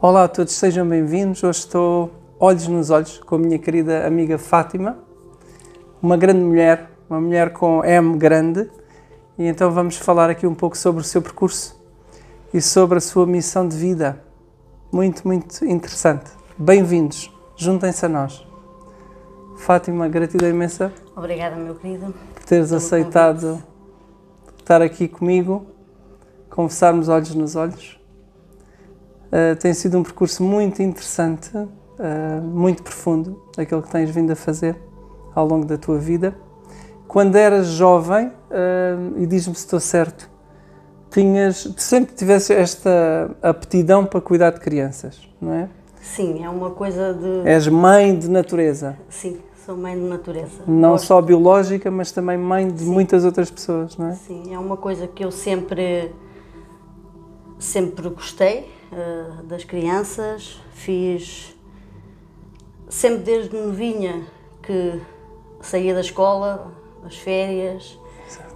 Olá a todos, sejam bem-vindos. Hoje estou olhos nos olhos com a minha querida amiga Fátima, uma grande mulher, uma mulher com M grande, e então vamos falar aqui um pouco sobre o seu percurso e sobre a sua missão de vida. Muito, muito interessante. Bem-vindos, juntem-se a nós. Fátima, gratidão imensa Obrigada, meu querido. por teres aceitado estar aqui comigo, conversarmos olhos nos olhos. Uh, tem sido um percurso muito interessante, uh, muito profundo, aquilo que tens vindo a fazer ao longo da tua vida. Quando eras jovem, uh, e diz-me se estou certo, tinhas, sempre tivesse esta aptidão para cuidar de crianças, não é? Sim, é uma coisa de. És mãe de natureza, Sim, sou mãe de natureza. não Gosto- só biológica, mas também mãe de Sim. muitas outras pessoas, não é? Sim, é uma coisa que eu sempre. sempre gostei eh, das crianças. Fiz. sempre desde novinha que saía da escola, as férias,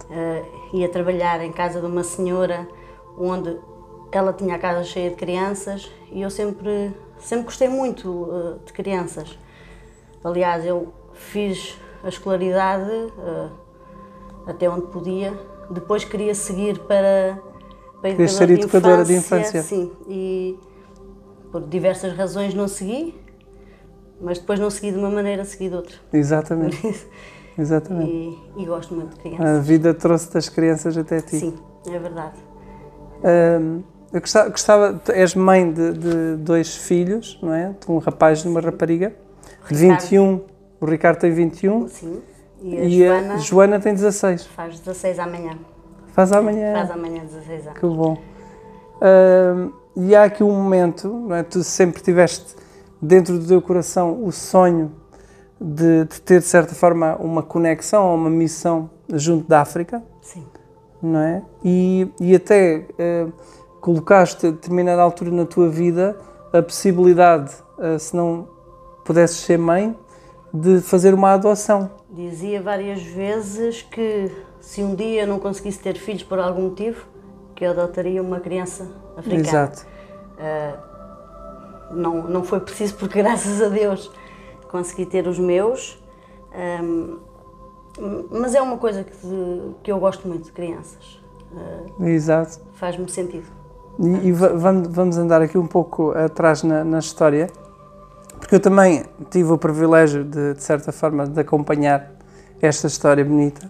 eh, ia trabalhar em casa de uma senhora onde ela tinha a casa cheia de crianças e eu sempre, sempre gostei muito eh, de crianças. Aliás, eu fiz a escolaridade até onde podia. Depois queria seguir para, para Querias ser educadora de infância. Sim, e por diversas razões não segui, mas depois não segui de uma maneira, segui de outra. Exatamente, exatamente. E, e gosto muito de crianças. A vida trouxe das crianças até ti. Sim, é verdade. Ahm, eu gostava, gostava- és mãe de, de dois filhos, não é? De um rapaz e uma rapariga. De Ricardo. 21, o Ricardo tem 21 Sim. E a e Joana a Joana tem 16. faz 16 amanhã. Faz amanhã. Faz amanhã 16 anos. Que bom. Ahm, e há aqui um momento, não é? Tu sempre tiveste dentro do teu coração o sonho de, de ter, de certa forma, uma conexão ou uma missão junto da África. Sim. não é? E, e até eh, colocaste a determinada altura na tua vida a possibilidade, eh, se não pudesses ser mãe, de fazer uma adoção. Dizia várias vezes que se um dia eu não conseguisse ter filhos por algum motivo, que eu adotaria uma criança africana. Exato. Não, não foi preciso porque graças a Deus consegui ter os meus. Ahm, mas é uma coisa que, que eu gosto muito de crianças. Ah, Exato. Faz-me sentido. E, e va- vamos, vamos andar aqui um pouco atrás na, na história, porque eu também tive o privilégio de, de certa forma, de acompanhar esta história bonita.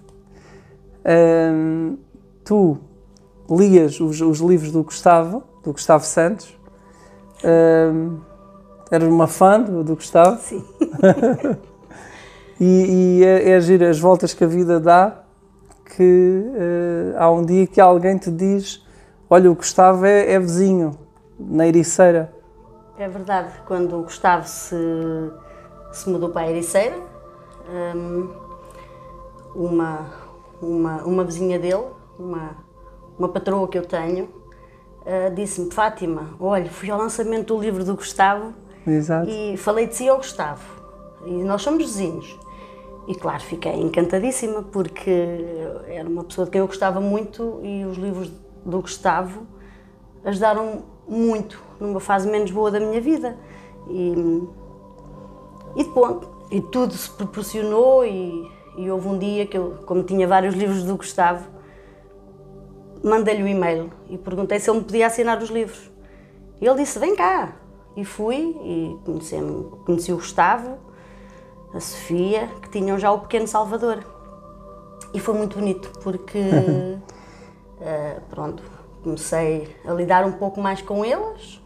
Tu lias os, os livros do Gustavo, do Gustavo Santos. Eras uma fã do, do Gustavo Sim. e, e é, é giro as voltas que a vida dá que eh, há um dia que alguém te diz olha, o Gustavo é, é vizinho, na Ericeira. É verdade, quando o Gustavo se, se mudou para a Ericeira, hum, uma, uma, uma vizinha dele, uma, uma patroa que eu tenho, ah, disse-me, Fátima, olha, fui ao lançamento do livro do Gustavo Exato. e falei de si ao Gustavo. E nós somos vizinhos. E claro, fiquei encantadíssima porque era uma pessoa de quem eu gostava muito e os livros do Gustavo ajudaram muito numa fase menos boa da minha vida. E, e depois, e tudo se proporcionou e, e houve um dia que eu, como tinha vários livros do Gustavo, mandei-lhe um e-mail e perguntei se ele me podia assinar os livros. E ele disse, vem cá. E fui e conheci, conheci o Gustavo, a Sofia, que tinham já o pequeno Salvador. E foi muito bonito, porque, eh, pronto, comecei a lidar um pouco mais com eles.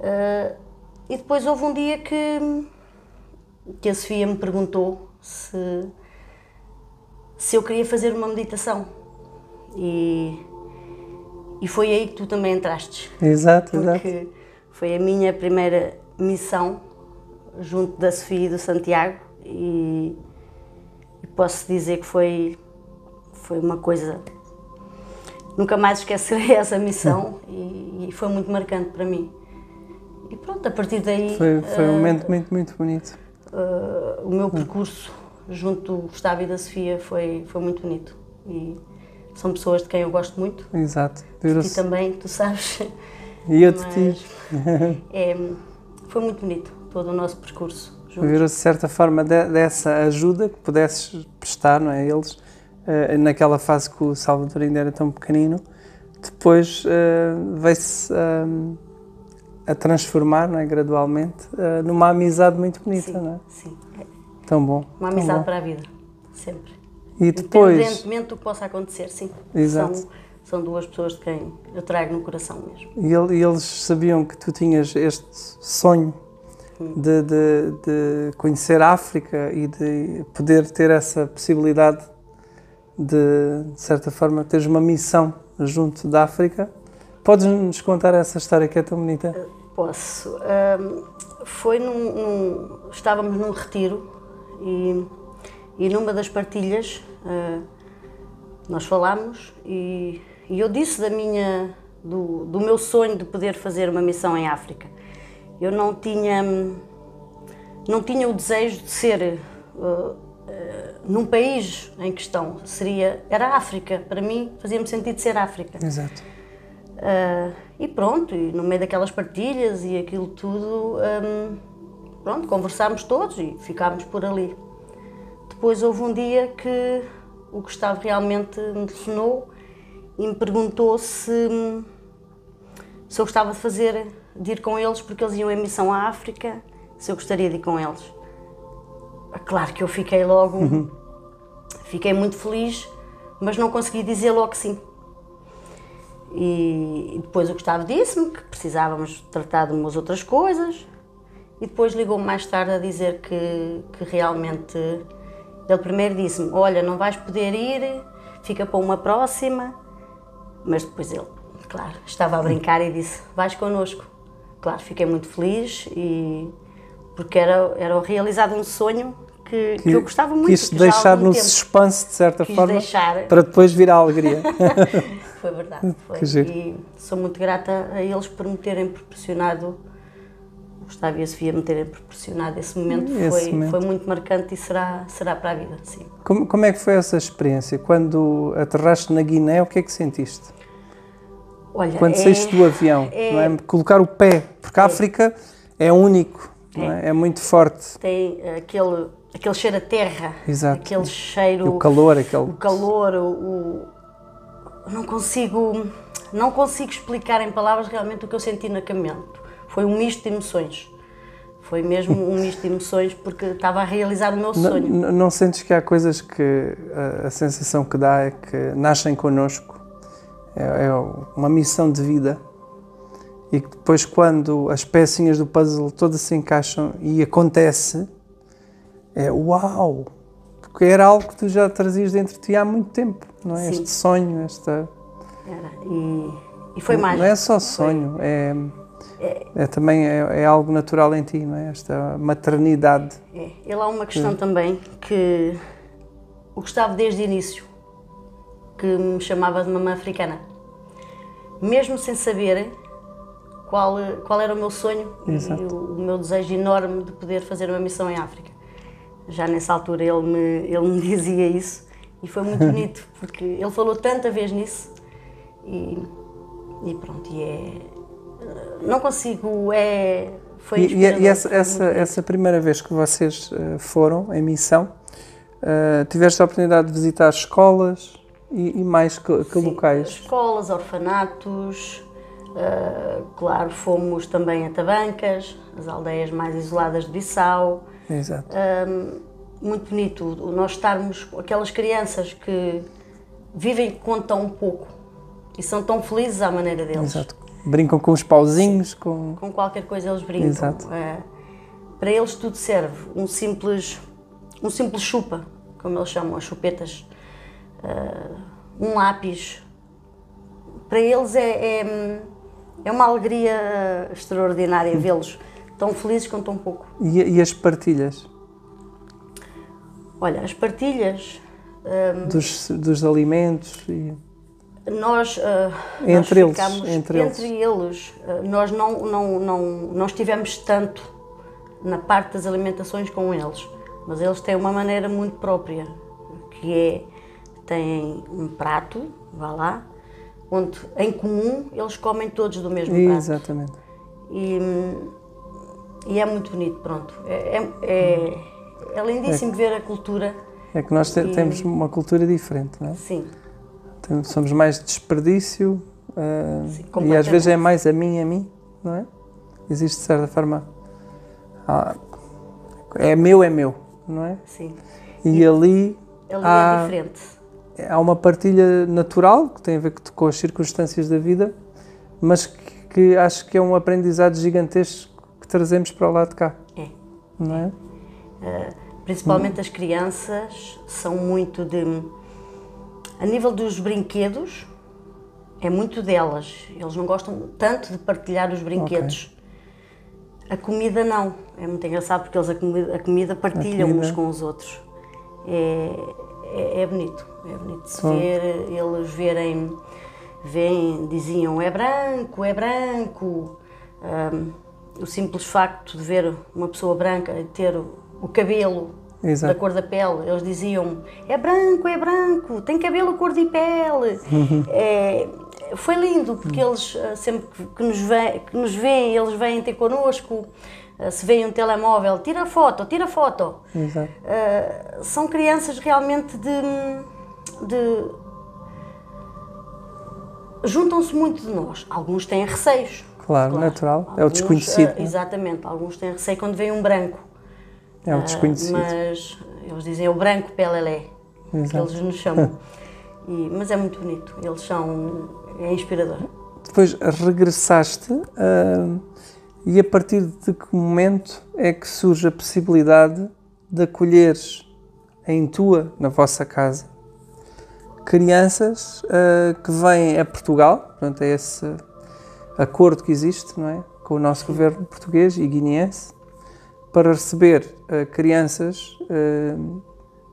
eh, e depois houve um dia que, que a Sofia me perguntou se, se eu queria fazer uma meditação. E, e foi aí que tu também entraste Exato, exato. porque foi a minha primeira missão junto da Sofia e do Santiago e, e posso dizer que foi, foi uma coisa. Nunca mais esquecerei essa missão e, e foi muito marcante para mim. E pronto, a partir daí Foi, foi um momento muito, muito bonito. Eh, o meu percurso junto do Gustavo e da Sofia foi, foi muito bonito. E são pessoas de quem eu gosto muito. Exato. E também, tu sabes. E eu de ti. é, foi muito bonito todo o nosso percurso. Virou-se de certa forma de, dessa ajuda que pudesses prestar não é, a eles, uh, naquela fase que o Salvador ainda era tão pequenino, depois uh, veio-se uh, a transformar não é, gradualmente uh, numa amizade muito bonita, sim, não é? Sim. Tão bom. Uma amizade para a vida, sempre. E depois. Independentemente do que possa acontecer, sim. Exato. São, são duas pessoas de quem eu trago no coração mesmo. E, ele, e eles sabiam que tu tinhas este sonho de, de, de, conhecer a África e de poder ter essa possibilidade de, de certa forma, teres uma missão junto da África. Podes-nos contar essa história que é tão bonita? Posso. Um, foi num, num, Estávamos num retiro e, e numa das partilhas uh, nós falámos e, e, eu disse da minha, do, do meu sonho de poder fazer uma missão em África. Eu não tinha, não tinha o desejo de ser uh, num país em questão. Seria, era a África. Para mim fazia-me sentido ser África. Exato. Uh, e pronto, e no meio daquelas partilhas e aquilo tudo, um, pronto, conversámos todos e ficámos por ali. Depois houve um dia que o Gustavo realmente me telefonou e me perguntou se, se eu gostava de fazer, de ir com eles, porque eles iam em missão à África, se eu gostaria de ir com eles. Claro que eu fiquei logo, uhum. fiquei muito feliz, mas não consegui dizer logo sim. E depois o Gustavo disse-me que precisávamos tratar de umas outras coisas. E depois ligou-me mais tarde a dizer que, que realmente. Ele primeiro disse-me: Olha, não vais poder ir, fica para uma próxima. Mas depois ele, claro, estava a brincar e disse: Vais connosco. Claro, fiquei muito feliz e porque era, era realizado um sonho que, que, eu gostava muito. Quis deixar no tempo. suspense, de certa Quis forma, deixar. para depois vir a alegria. foi verdade. Foi. E sou muito grata a eles por me terem proporcionado, Gustavo e a Sofia me terem proporcionado esse momento. Esse foi, momento. foi muito marcante e será, será para a vida, sim. Como, como é que foi essa experiência? Quando aterraste na Guiné, o que é que sentiste? Olha, Quando é, saíste do avião, é, é? Colocar o pé, porque a África é único, é. é? é muito forte. Tem aquele aquele cheiro a terra, Exato. aquele cheiro, o calor, aquele o calor, o, não consigo não consigo explicar em palavras realmente o que eu senti no acampamento. Foi um misto de emoções. Foi mesmo um misto de emoções porque estava a realizar o meu sonho. Não, não sentes que há coisas que a, a, sensação que dá é que nascem connosco, é, é uma missão de vida e que depois quando as pecinhas do puzzle todas se encaixam e acontece, é uau! Porque era algo que tu já trazias dentro de ti há muito tempo, não é? Sim. Este sonho, esta. Era. E, e foi mais. Não é só sonho, é, é, é, também é, é, algo natural em ti, não é? Esta maternidade. É. E lá uma questão também que o Gustavo desde o início que me chamava de mamã africana. Mesmo sem saber qual, qual era o meu sonho Exato. e o, o meu desejo enorme de poder fazer uma missão em África já nessa altura ele me, ele me dizia isso e foi muito bonito porque ele falou tanta vez nisso e, e pronto, e é. Não consigo, é. Foi e, e essa, essa, essa primeira vez que vocês uh, foram em missão, uh, tiveste a oportunidade de visitar escolas e, e mais que, que Sim, locais? Escolas, orfanatos, uh, claro, fomos também a Tabancas, as aldeias mais isoladas de Bissau. Exato. Um, muito bonito nós estarmos com aquelas crianças que vivem com tão pouco e são tão felizes à maneira deles. Exato. Brincam com os pauzinhos, com... Com qualquer coisa eles brincam. Exato. É, para eles tudo serve. Um simples, um simples chupa, como eles chamam, as chupetas. Uh, um lápis. Para eles é, é, é uma alegria extraordinária vê-los tão felizes com tão pouco. E, e as partilhas? Olha, as partilhas... Um, dos, dos alimentos e... Nós, uh, entre nós eles, entre, entre eles, uh, nós não, não, não, não estivemos tanto na parte das alimentações com eles, mas eles têm uma maneira muito própria, que é, têm um prato, vá lá, onde em comum eles comem todos do mesmo prato. Exatamente. E, e é muito bonito, pronto. É, é, é, é lindíssimo ver a cultura. É que nós te- E- temos uma cultura diferente, não é? Sim, Tem- Somos mais de desperdício ah, Sim, e às vezes é mais a mim, a mim, não é? Existe de certa forma. ah, é meu, é meu, não é? sim. E ali Ali Ah. é diferente. há uma partilha natural que tem a ver com as circunstâncias da vida, mas que, que acho que é um aprendizado gigantesco que trazemos para o lado de cá, É. não é? Principalmente as crianças são muito de. A nível dos brinquedos, é muito delas. Eles não gostam tanto de partilhar os brinquedos. A comida não. É muito engraçado porque eles a comida, a comida partilham comida. uns com os outros. É, é, é bonito. É bonito de se ver, eles verem, veem, diziam é branco, é branco. Ahm, o simples facto de ver uma pessoa branca e ter o, cabelo da Exato. cor da pele, eles diziam é branco, é branco, tem cabelo cor de pele. É, foi lindo, porque eles ah, sempre que, que nos vê, que nos veem, eles vêm ter connosco, ah, se veem um telemóvel, tira foto, tira foto. Exato. Uh, são crianças realmente de. de- juntam-se muito de nós. Alguns têm receios. Claro, natural. É o Alguns, desconhecido. uh, exatamente. Alguns têm receio quando vem um branco. É o Uh, desconhecido. mas eles dizem o branco pelelé, que eles nos chamam. E- mas é muito bonito. Eles são. é inspirador. Depois regressaste ah, e a partir de que momento é que surge a possibilidade de acolheres em tua, na vossa casa, crianças ah, que vêm a Portugal, portanto é esse acordo que existe, não é? Com o nosso governo português e guineense, para receber ah, crianças ah,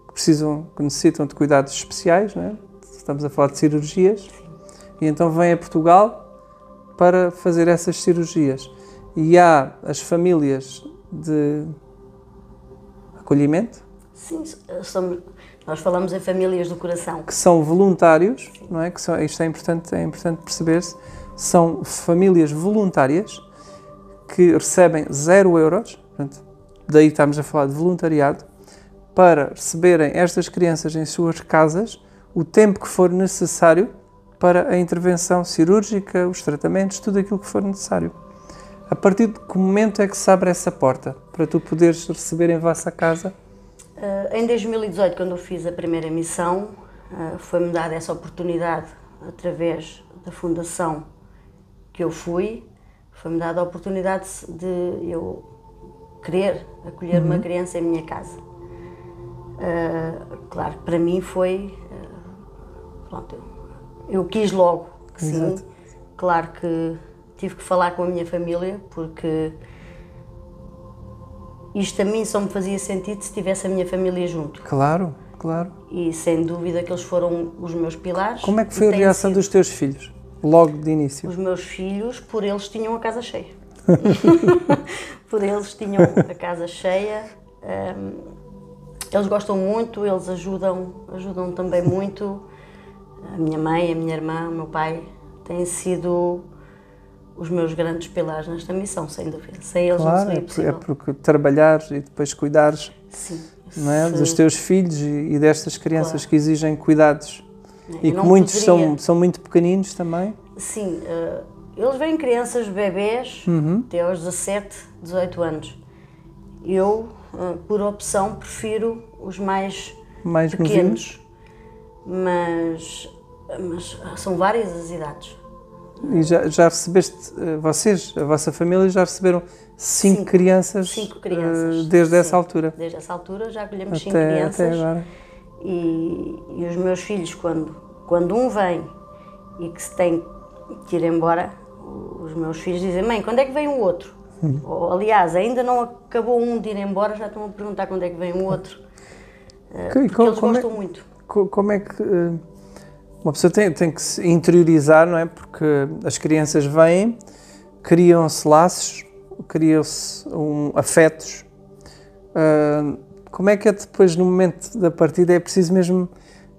que precisam, que necessitam de cuidados especiais, não é? Estamos a falar de cirurgias. E então vem a Portugal para fazer essas cirurgias. E há as famílias de acolhimento Sim, somos, nós falamos em famílias do coração. que são voluntários, não é? Que são, isto é importante, é importante perceber-se. São famílias voluntárias que recebem zero euros, portanto, daí estamos a falar de voluntariado, para receberem estas crianças em suas casas o tempo que for necessário para a intervenção cirúrgica, os tratamentos, tudo aquilo que for necessário. A partir de que momento é que se abre essa porta para tu poderes receber em vossa casa? Uh, em 2018, quando eu fiz a primeira missão, uh, foi-me dada essa oportunidade através da fundação que eu fui, foi-me dada a oportunidade de eu querer acolher uma criança em minha casa. Uh, claro, para mim foi. uh, pronto, eu, eu quis logo que sim. Exato. Claro que tive que falar com a minha família, porque isto a mim só me fazia sentido se tivesse a minha família junto. Claro, claro. E sem dúvida que eles foram os meus pilares. Como é que foi a reação sido dos teus filhos, logo de início? Os meus filhos, por eles tinham a casa cheia. por eles tinham a casa cheia. Hum, eles gostam muito, eles ajudam, ajudam também muito. A minha mãe, a minha irmã, o meu pai têm sido os meus grandes pilares nesta missão, sem dúvida. Sem eles não Claro, seria é, é possível. porque trabalhares e depois cuidares Sim. não é, Se- dos teus filhos e destas crianças Claro. que exigem cuidados e que não muitos poderia- são, são muito pequeninos também. Sim, eh, eles vêm crianças, bebés, Uhum. até aos 17, 18 anos. Eu, eh, por opção, prefiro os mais Mais pequenos, mas, mas são várias as idades. E já, já recebeste, eh, vocês, a vossa família, já receberam cinco, Cinco. crianças, Cinco crianças. desde sim. essa altura. Desde essa altura já acolhemos cinco Até, crianças. até agora. E, e os meus filhos, quando, quando um vem e que se tem que ir embora, os meus filhos dizem: Mãe, quando é que vem o outro? Hum. Ou, aliás, ainda não acabou um de ir embora, já estão a perguntar quando é que vem o outro. Eh, Que- Porque co- eles é- gostam muito. Co- Como é que eh, uma pessoa tem, tem que se interiorizar, não é? Porque as crianças vêm, criam-se laços, criam-se um, afetos. Ah, como é que é depois, no momento da partida, é preciso mesmo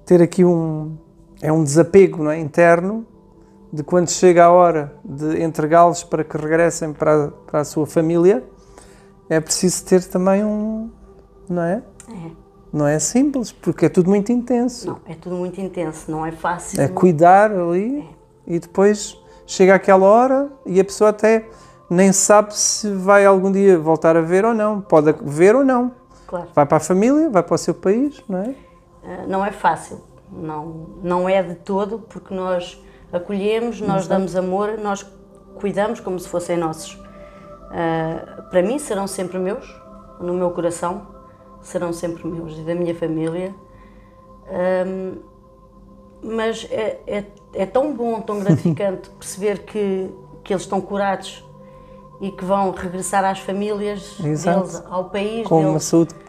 ter aqui um, é um desapego não é? interno de quando chega a hora de entregá-los para que regressem para, a- para a sua família, é preciso ter também um. Não é? É. Não é simples, porque é tudo muito intenso. Não, é tudo muito intenso, não é fácil. É cuidar ali e depois chega aquela hora e a pessoa até nem sabe se vai algum dia voltar a ver ou não. Pode ver ou não. Claro. Vai para a família, vai para o seu país, não é? Uh, não é fácil, não, não é de todo, porque nós acolhemos, nós damos amor, nós cuidamos como se fossem nossos. Uh, para mim serão sempre meus, no meu coração, serão sempre meus e da minha família. Um, mas é, é, é tão bom, tão gratificante perceber que, que eles estão curados e que vão regressar às famílias Exato. deles, ao país Com deles uma saúde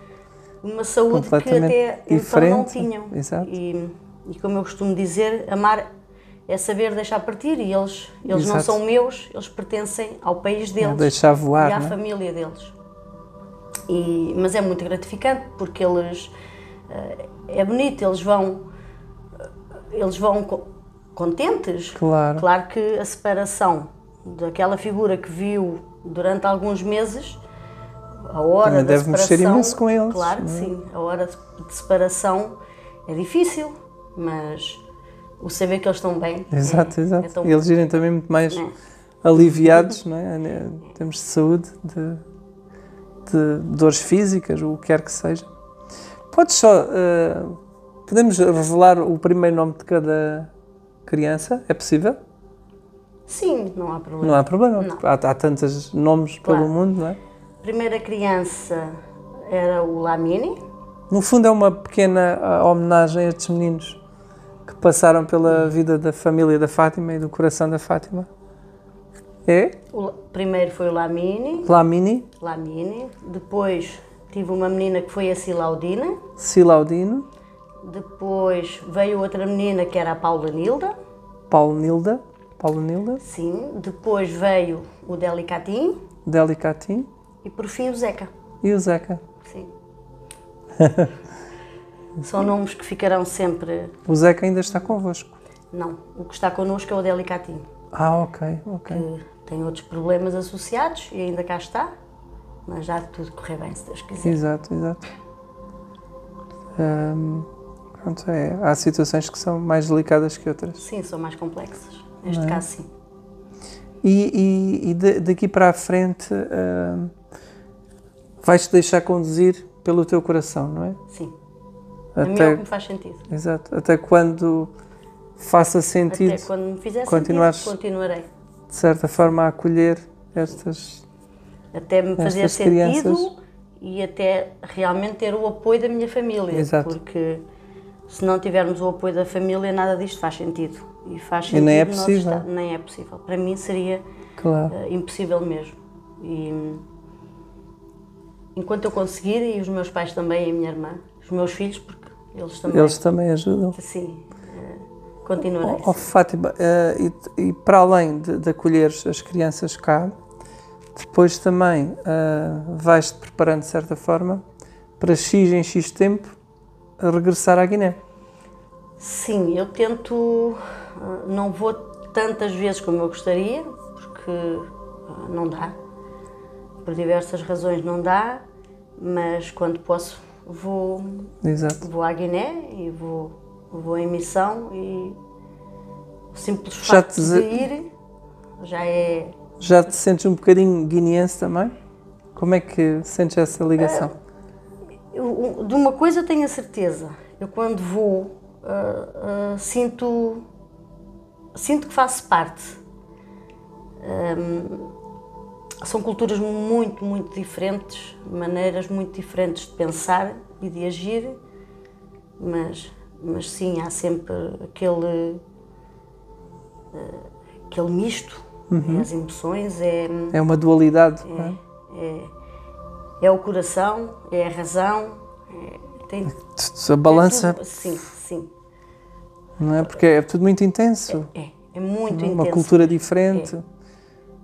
uma saúde que até então não tinham. Exato. E, e como eu costumo dizer, amar é saber deixar partir e eles, eles não são meus, eles pertencem ao país deles deixar voar, e à é? família deles. E, mas é muito gratificante porque eles eh, é bonito, eles vão eh, eles vão co- contentes. Claro. Claro que a separação daquela figura que viu durante alguns meses, a hora Também da deve mexer separação, imenso com eles, Claro que é? sim, a hora de separação é difícil, mas o saber que eles estão bem. é- Exato, é exato. tão e eles irem também muito mais É. aliviados, não é? Em termos de saúde, de, de dores físicas, o que quer que seja. Podes só. eh, podemos revelar o primeiro nome de cada criança? É possível? Sim, não há problema. Não há problema. Não. Há, há tantos nomes Claro. pelo mundo, não é? Primeira criança era o Lamini, No fundo, é uma pequena ah, homenagem a estes meninos que passaram pela vida da família da Fátima e do coração da Fátima. É? o primeiro foi o Lamini, Lamini, Lamini, depois tive uma menina que foi a Silaudina, Silaudino, depois veio outra menina que era a Paula Nilda, Paulo Nilda, Paulo Nilda, sim, depois veio o Delicatim. Delicatim e por fim o Zeca, e o Zeca. sim. São nomes que ficarão sempre. O Zeca ainda está convosco. Não, o que está connosco é o Delicatim, Ah, ok, ok. que tem outros problemas associados e ainda cá está, mas já tudo correr bem, se Deus quiser. Exato, exato. Ahm, pronto, é, há situações que são mais delicadas que outras. Sim, são mais complexas. Neste caso, sim. E, e- e da- daqui para a frente ahm, vais-te deixar conduzir pelo teu coração, não é? Sim. A mim é o Até, que me faz sentido. exato, até quando faça sentido, Até quando me fizer continuares- sentido, continuarei. de certa forma, a acolher estas. Até me fazer sentido crianças. e até realmente ter o apoio da minha família. Exato. Porque se não tivermos o apoio da família, nada disto faz sentido. E faz E sentido nem é possível. nem é possível. Para mim seria Claro. eh, impossível mesmo. E enquanto eu conseguir, e os meus pais também, e a minha irmã, os meus filhos, porque eles também, Eles também ajudam. sim, eh, continuarei. Oh, Fátima, eh, e, e para além de, de acolheres as crianças cá, depois também eh, vais-te preparando de certa forma para X em X tempo regressar à Guiné. Sim, eu tento, não vou tantas vezes como eu gostaria, porque não dá. Por diversas razões não dá, mas quando posso vou, Exato. vou à Guiné e vou, vou em missão e o simples Já facto te de ir já é Já te sentes um bocadinho guineense também? Como é que sentes essa ligação? Eu, de uma coisa tenho a certeza. Eu quando vou ah, ah, sinto sinto que faço parte. Ahm, são culturas muito, muito diferentes, maneiras muito diferentes de pensar e de agir, mas, mas sim, há sempre aquele, ah, aquele misto, é as emoções, é, É uma dualidade, não é? é o coração, é a razão, é, tem, A balança, é tudo- sim, sim. não é? Porque é tudo muito intenso. É, é muito uma intenso. cultura diferente,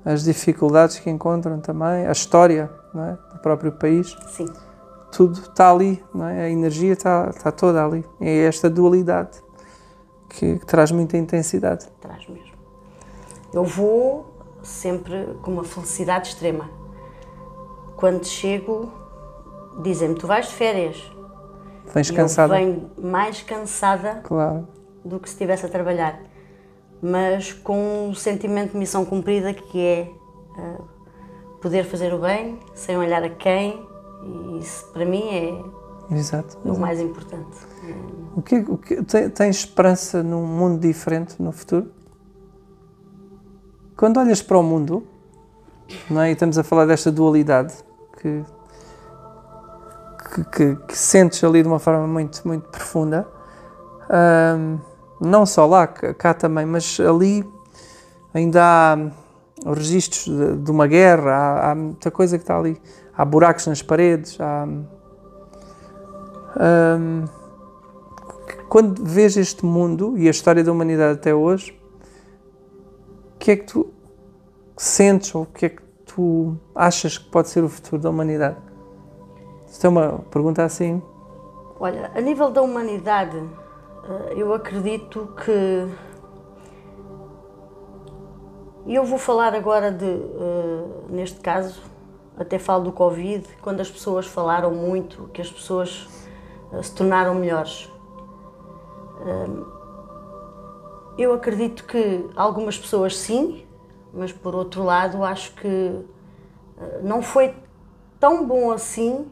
as dificuldades que encontram também, a história é? do próprio país, Sim, tudo está ali, é? a energia está, está toda ali. É esta dualidade que, que traz muita intensidade. traz mesmo. eu vou sempre com uma felicidade extrema. Quando chego, dizem-me: Tu vais de férias. Vens cansada? Eu venho mais cansada Claro. do que se estivesse a trabalhar, mas com um sentimento de missão cumprida que é ah, poder fazer o bem sem olhar a quem, e isso para mim é Exato. o mais importante. O que, o que, tens esperança num mundo diferente no futuro? Quando olhas para o mundo, não é? e estamos a falar desta dualidade que, que, que- que sentes ali de uma forma muito, muito profunda, ahm, não só lá, cá também, mas ali ainda há hum, registros de, de uma guerra, há, há muita coisa que está ali, há buracos nas paredes, há. hum, quando vês este mundo e a história da humanidade até hoje, o que é que tu sentes ou o que é que tu achas que pode ser o futuro da humanidade? Isto é uma pergunta assim. Olha, a nível da humanidade, eu acredito que. E eu vou falar agora de, eh, neste caso, até falo do Covid, quando as pessoas falaram muito, que as pessoas eh, se tornaram melhores. Eh, Eu acredito que algumas pessoas sim, mas por outro lado acho que não foi tão bom assim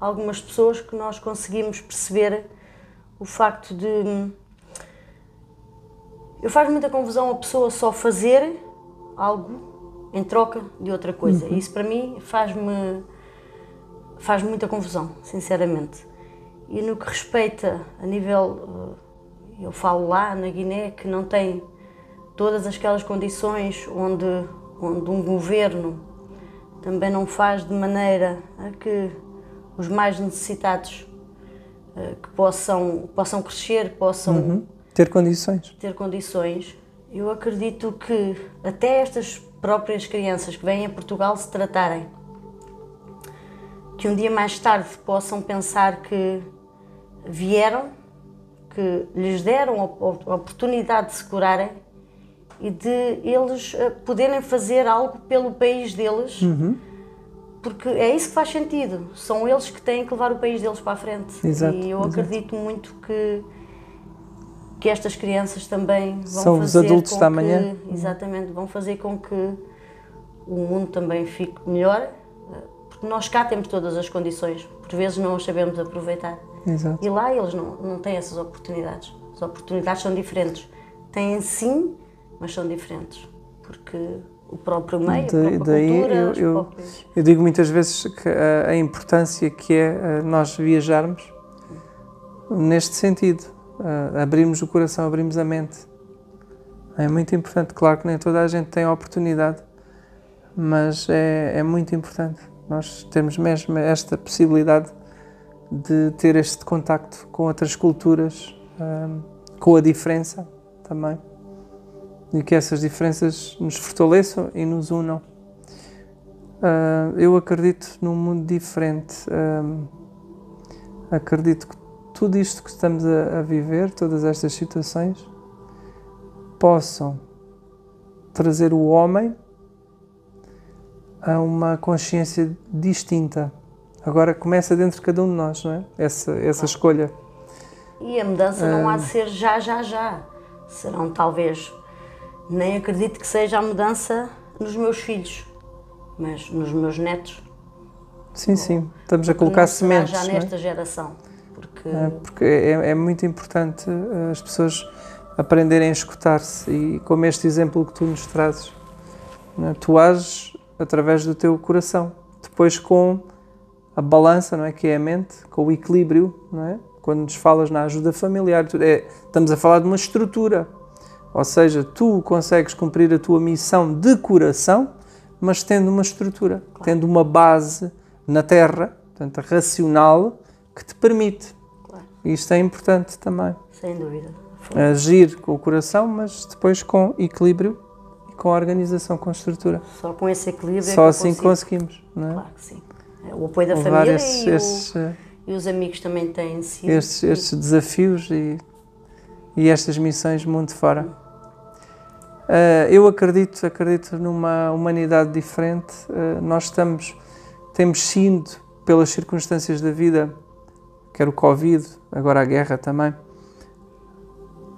algumas pessoas que nós conseguimos perceber o facto de. Eu faz muita confusão a pessoa só fazer algo em troca de outra coisa. E isso para mim faz-me faz muita confusão, sinceramente. E no que respeita a nível. eh, Eu falo lá na Guiné que não tem todas aquelas condições onde, onde um governo também não faz de maneira a que os mais necessitados que possam, possam crescer, possam Ter condições. ter condições. Eu acredito que até estas próprias crianças que vêm a Portugal se tratarem, que um dia mais tarde possam pensar que vieram, que lhes deram a op- a oportunidade de se curarem e de eles eh, poderem fazer algo pelo país deles, porque é isso que faz sentido. São eles que têm que levar o país deles para a frente. Exato, e eu exato. acredito muito que que estas crianças também vão São os fazer adultos com da amanhã. exatamente, vão fazer com que o mundo também fique melhor, porque nós cá temos todas as condições, por vezes não as sabemos aproveitar. Exato. E lá eles não, não têm essas oportunidades. As oportunidades são diferentes. Têm sim, mas são diferentes. Porque o próprio meio, a Da- própria daí cultura, eu- eu- próprios... Eu digo muitas vezes que a, a importância que é eh, nós viajarmos neste sentido, eh, abrirmos o coração, abrirmos a mente. É muito importante. Claro que nem toda a gente tem a oportunidade, mas é, é muito importante nós termos mesmo esta possibilidade de ter este contacto com outras culturas, eh, com a diferença também. E que essas diferenças nos fortaleçam e nos unam. Ah, eu acredito num mundo diferente. Ahm, acredito que tudo isto que estamos a, a viver, todas estas situações, possam trazer o homem a uma consciência distinta. Agora começa dentro de cada um de nós, não é? Essa, essa escolha. E a mudança não Ah. há de ser já, já, já. Serão talvez, nem acredito que seja a mudança nos meus filhos, mas nos meus netos. Sim, sim. Estamos a colocar sementes. já é? nesta geração. Porque É, porque é, é muito importante eh, as pessoas aprenderem a escutar-se e como este exemplo que tu nos trazes, é? tu ages através do teu coração, depois com a balança, não é, que é a mente, com o equilíbrio, não é? Quando nos falas na ajuda familiar, é, estamos a falar de uma estrutura, ou seja, tu consegues cumprir a tua missão de coração, mas tendo uma estrutura, tendo uma base na terra, portanto, racional, que te permite. Claro. Isto é importante também. sem dúvida. Agir com o coração, mas depois com equilíbrio e com organização, com estrutura. Só com esse equilíbrio é que Só eu assim consigo. conseguimos, não é? Claro que sim. É, O apoio da Levar família esses, e, o- esses, e os amigos também têm sido. estes, estes desafios e, e estas missões mundo fora. Uh, eu acredito, acredito numa humanidade diferente. Uh, nós estamos, temos sido, pelas circunstâncias da vida, quer o Covid, agora a guerra também.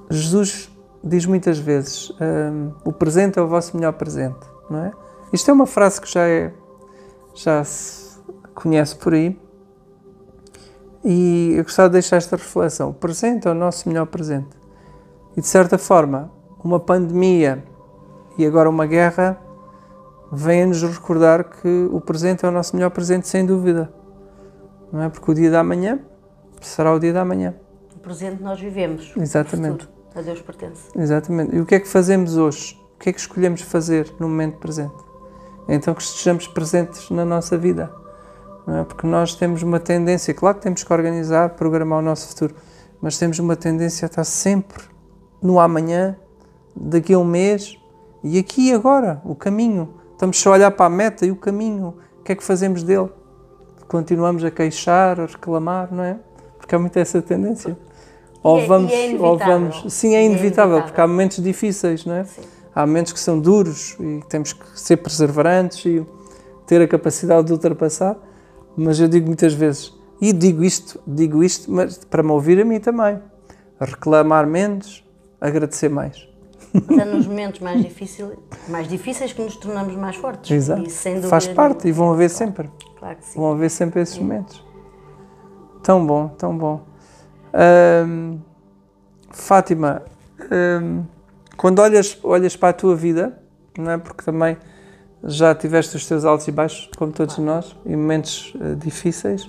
Jesus diz muitas vezes: uh, o presente é o vosso melhor presente, não é? Isto é uma frase que já é, já se conhece por aí. E eu gostava de deixar esta reflexão: o presente é o nosso melhor presente. E de certa forma, uma pandemia e agora uma guerra vem-nos recordar que o presente é o nosso melhor presente, sem dúvida. Não é? Porque o dia da manhã será o dia da manhã. O presente nós vivemos. Exatamente. a Deus pertence. Exatamente. E o que é que fazemos hoje? O que é que escolhemos fazer no momento presente? Então que estejamos presentes na nossa vida. Não é? Porque nós temos uma tendência, claro que temos que organizar, programar o nosso futuro, mas temos uma tendência a estar sempre no amanhã, daqui a um mês e aqui e agora, o caminho. Estamos só a olhar para a meta e o caminho. O que é que fazemos dele? Continuamos a queixar, a reclamar, não é? Porque há muito essa tendência. Ou é, vamos, é ou vamos. Sim, é, é inevitável, porque há momentos difíceis, não é? Sim. Há momentos que são duros e temos que ser perseverantes e ter a capacidade de ultrapassar. Mas eu digo muitas vezes, e digo isto, digo isto, mas para me ouvir a mim também. Reclamar menos, agradecer mais. Mas é nos momentos mais difíceis, mais difíceis que nos tornamos mais fortes. Exato. E, Faz parte e vão haver claro. sempre. Claro que sim. Vão haver sempre esses sim. momentos. Tão bom, tão bom. Fátima, quando olhas, olhas para a tua vida, não é? porque também já tiveste os teus altos e baixos, como todos claro. nós, e momentos uh, difíceis.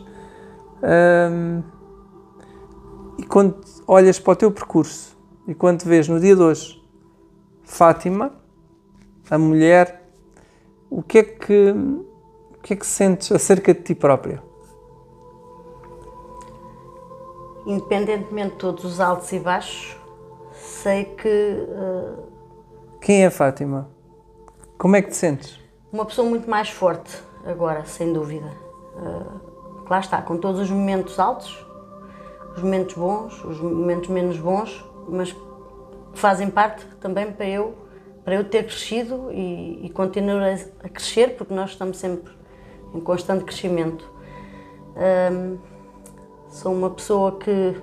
e quando olhas para o teu percurso e quando te vês no dia de hoje, Fátima, a mulher, o que é que, o que, é que sentes acerca de ti própria? Independentemente de todos os altos e baixos, sei que. Uh, Quem é Fátima? Como é que te sentes? Uma pessoa muito mais forte agora, sem dúvida. Uh, lá está, com todos os momentos altos, os momentos bons, os momentos menos bons, mas fazem parte também para eu, para eu ter crescido e, e continuar a crescer, porque nós estamos sempre em constante crescimento. Um, sou uma pessoa que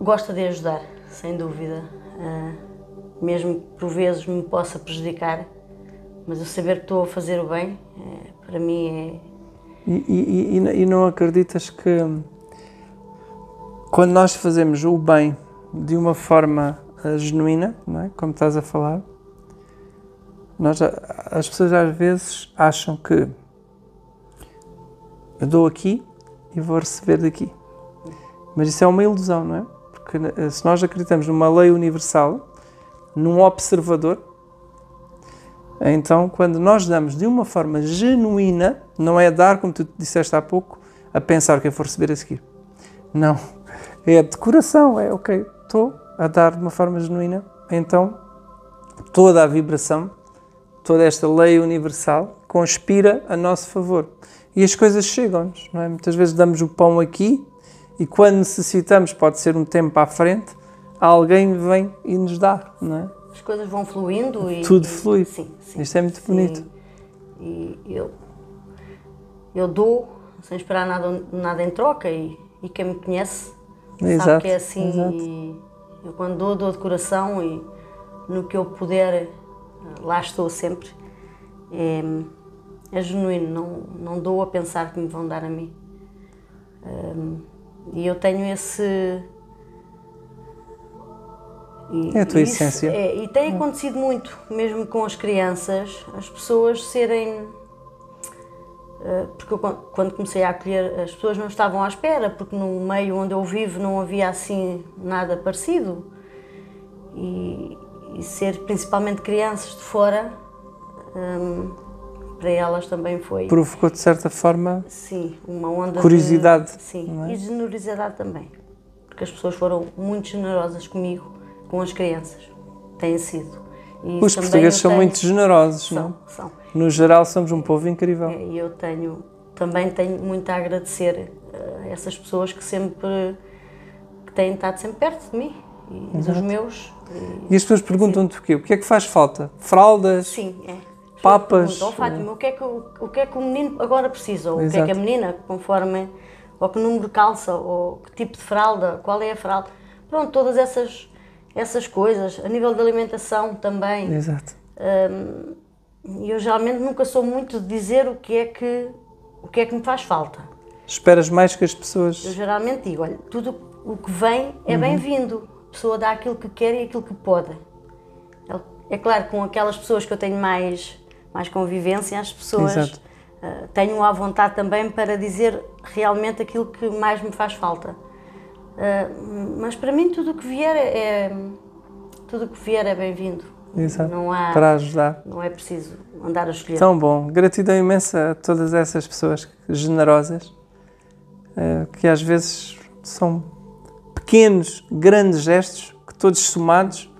gosta de ajudar, sem dúvida. Uh, mesmo que por vezes me possa prejudicar, mas eu saber que estou a fazer o bem, é, para mim é. E, e, e, e não acreditas que quando nós fazemos o bem de uma forma uh, genuína, não é? como estás a falar, nós, as pessoas às vezes acham que eu dou aqui e vou receber daqui. Mas isso é uma ilusão, não é? Porque eh, se nós acreditamos numa lei universal, num observador, então quando nós damos de uma forma genuína, não é dar, como tu disseste há pouco, a pensar que eu vou receber a seguir. Não é de coração, é ok, estou a dar de uma forma genuína, então toda a vibração, toda esta lei universal conspira a nosso favor. E as coisas chegam-nos, não é? Muitas vezes damos o pão aqui e quando necessitamos, pode ser um tempo à frente, alguém vem e nos dá, não é? As coisas vão fluindo e... Tudo flui. Sim, sim. Isto é muito sim. bonito. E eu, eu dou sem esperar nada, nada em troca e, e quem me conhece Exato, sabe que é assim. E eu quando dou, dou de coração e no que eu puder, lá estou sempre. É, é genuíno, não, não dou a pensar que me vão dar a mim. Um, e eu tenho esse. E, é a tua essência. É, e tem acontecido muito, mesmo com as crianças, as pessoas serem eh, porque eu, quando comecei a acolher, as pessoas não estavam à espera, porque no meio onde eu vivo não havia assim nada parecido. E, e ser principalmente crianças de fora, um, para elas também foi. Provocou de certa forma. Sim, uma onda. Curiosidade. De, sim, é? e generosidade também. Porque as pessoas foram muito generosas comigo, com as crianças. Têm sido. E Os portugueses são tenho... muito generosos, são, não? São no geral somos um povo incrível. É, e eu tenho, também tenho muito a agradecer a essas pessoas que sempre que têm estado sempre perto de mim e, e dos meus. E as pessoas perguntam-te o quê? O que é que faz falta? Fraldas? Sim, é. Papas, Perguntam, "Oh, Fátima, o que, é que, o, o que é que o menino agora precisa? Ou o que é Exato. que a menina, conforme, ou que número de calça, ou que tipo de fralda, qual é a fralda? Pronto, todas essas, essas coisas. A nível de alimentação também. Exato. E eu geralmente nunca sou muito de dizer o que é que, o que, é que me faz falta. Esperas mais que as Eu pessoas. geralmente digo, olha, tudo o que vem Uhum. é bem-vindo. A pessoa dá aquilo que quer e aquilo que pode. É claro, com aquelas pessoas que eu tenho mais, mais convivência, as pessoas Exato. ah, tenho à vontade também para dizer realmente aquilo que mais me faz falta. Ah, mas para mim tudo o que vier é tudo o que vier é bem-vindo. Exato. Não há, Para ajudar. não é preciso andar a escolher. Tão bom. Gratidão imensa a todas essas pessoas generosas, eh, que às vezes são pequenos, grandes gestos, que todos somados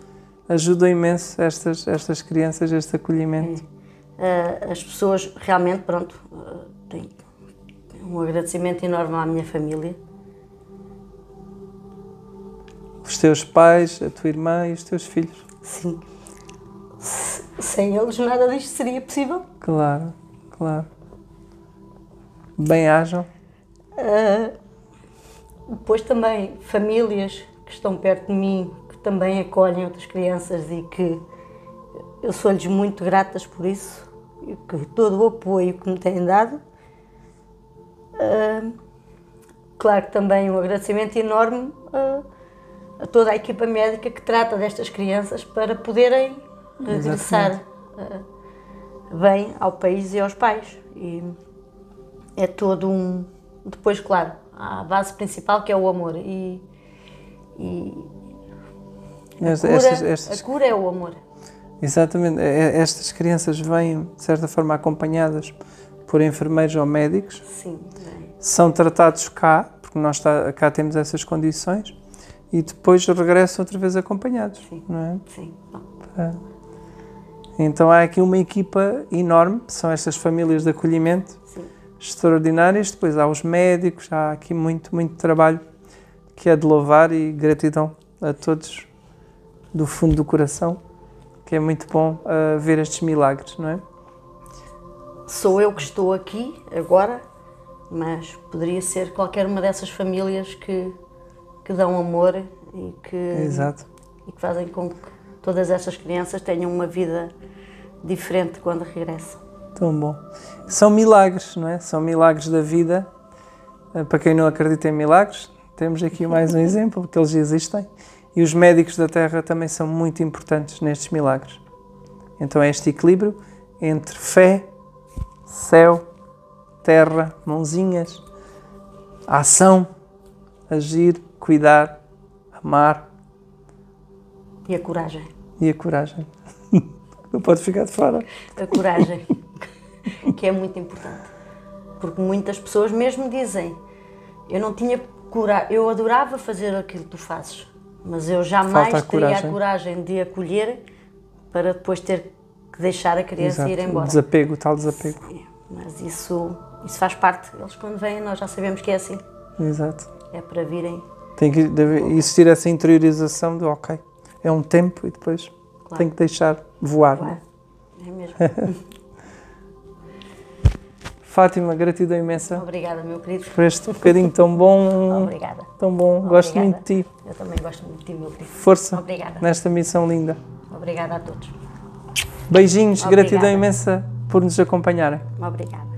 ajudam imenso estas, estas crianças, este acolhimento. Ah, as pessoas realmente, pronto, ah, têm um agradecimento enorme à minha família. Os teus pais, a tua irmã e os teus filhos. Sim. Se- Sem eles nada disto seria possível. Claro, claro. Bem-ajam. Ah, depois também famílias que estão perto de mim, que também acolhem outras crianças e que eu sou-lhes muito gratas por isso, e que todo o apoio que me têm dado. Ah, claro que também um agradecimento enorme ah, a toda a equipa médica que trata destas crianças para poderem regressar ah, bem ao país e aos pais. E é todo um. Depois, claro, há a base principal que é o amor. E, e a, Estas- cura, estas- a cura é o amor. Exatamente. É- Estas crianças vêm, de certa forma, acompanhadas por enfermeiros ou médicos. Sim. é. são tratados cá, porque nós tá- cá temos essas condições, e depois regressam outra vez acompanhados, Sim. não é? Sim. Bom, Então há aqui uma equipa enorme, são estas famílias de acolhimento sim. extraordinárias, depois há os médicos, há aqui muito, muito trabalho que é de louvar e gratidão a todos do fundo do coração, que é muito bom ah, ver estes milagres, não é? Sou eu que estou aqui agora, mas poderia ser qualquer uma dessas famílias que, que dão amor e que, Exato. e que fazem com que todas essas crianças tenham uma vida diferente quando regressam. Tão bom. São milagres, não é? São milagres da vida. Eh, Para quem não acredita em milagres, temos aqui mais um exemplo, que eles existem. E os médicos da Terra também são muito importantes nestes milagres. Então é este equilíbrio entre fé, céu, terra, mãozinhas, ação, agir, cuidar, amar E a coragem. E a coragem. Não pode ficar de fora. A coragem, que é muito importante. Porque muitas pessoas mesmo dizem: Eu não tinha coragem, eu adorava fazer aquilo que tu fazes, mas eu jamais a teria coragem. a coragem de acolher para depois ter que deixar a criança ir O embora. desapego, o tal desapego. É, Mas isso, isso faz parte. Eles, quando vêm, nós já sabemos que é assim. Exato. É para virem. Tem que existir essa interiorização de ok, é um tempo e depois Claro. tem que deixar voar. Claro. né? É mesmo. Fátima, gratidão imensa Obrigada, meu querido. por este bocadinho tão bom, Obrigada. tão bom. Gosto Obrigada. muito de ti. Eu também gosto muito de ti, meu querido. Força Obrigada. nesta missão linda. Obrigada a todos. Beijinhos, Obrigada. gratidão imensa por nos acompanharem. Obrigada.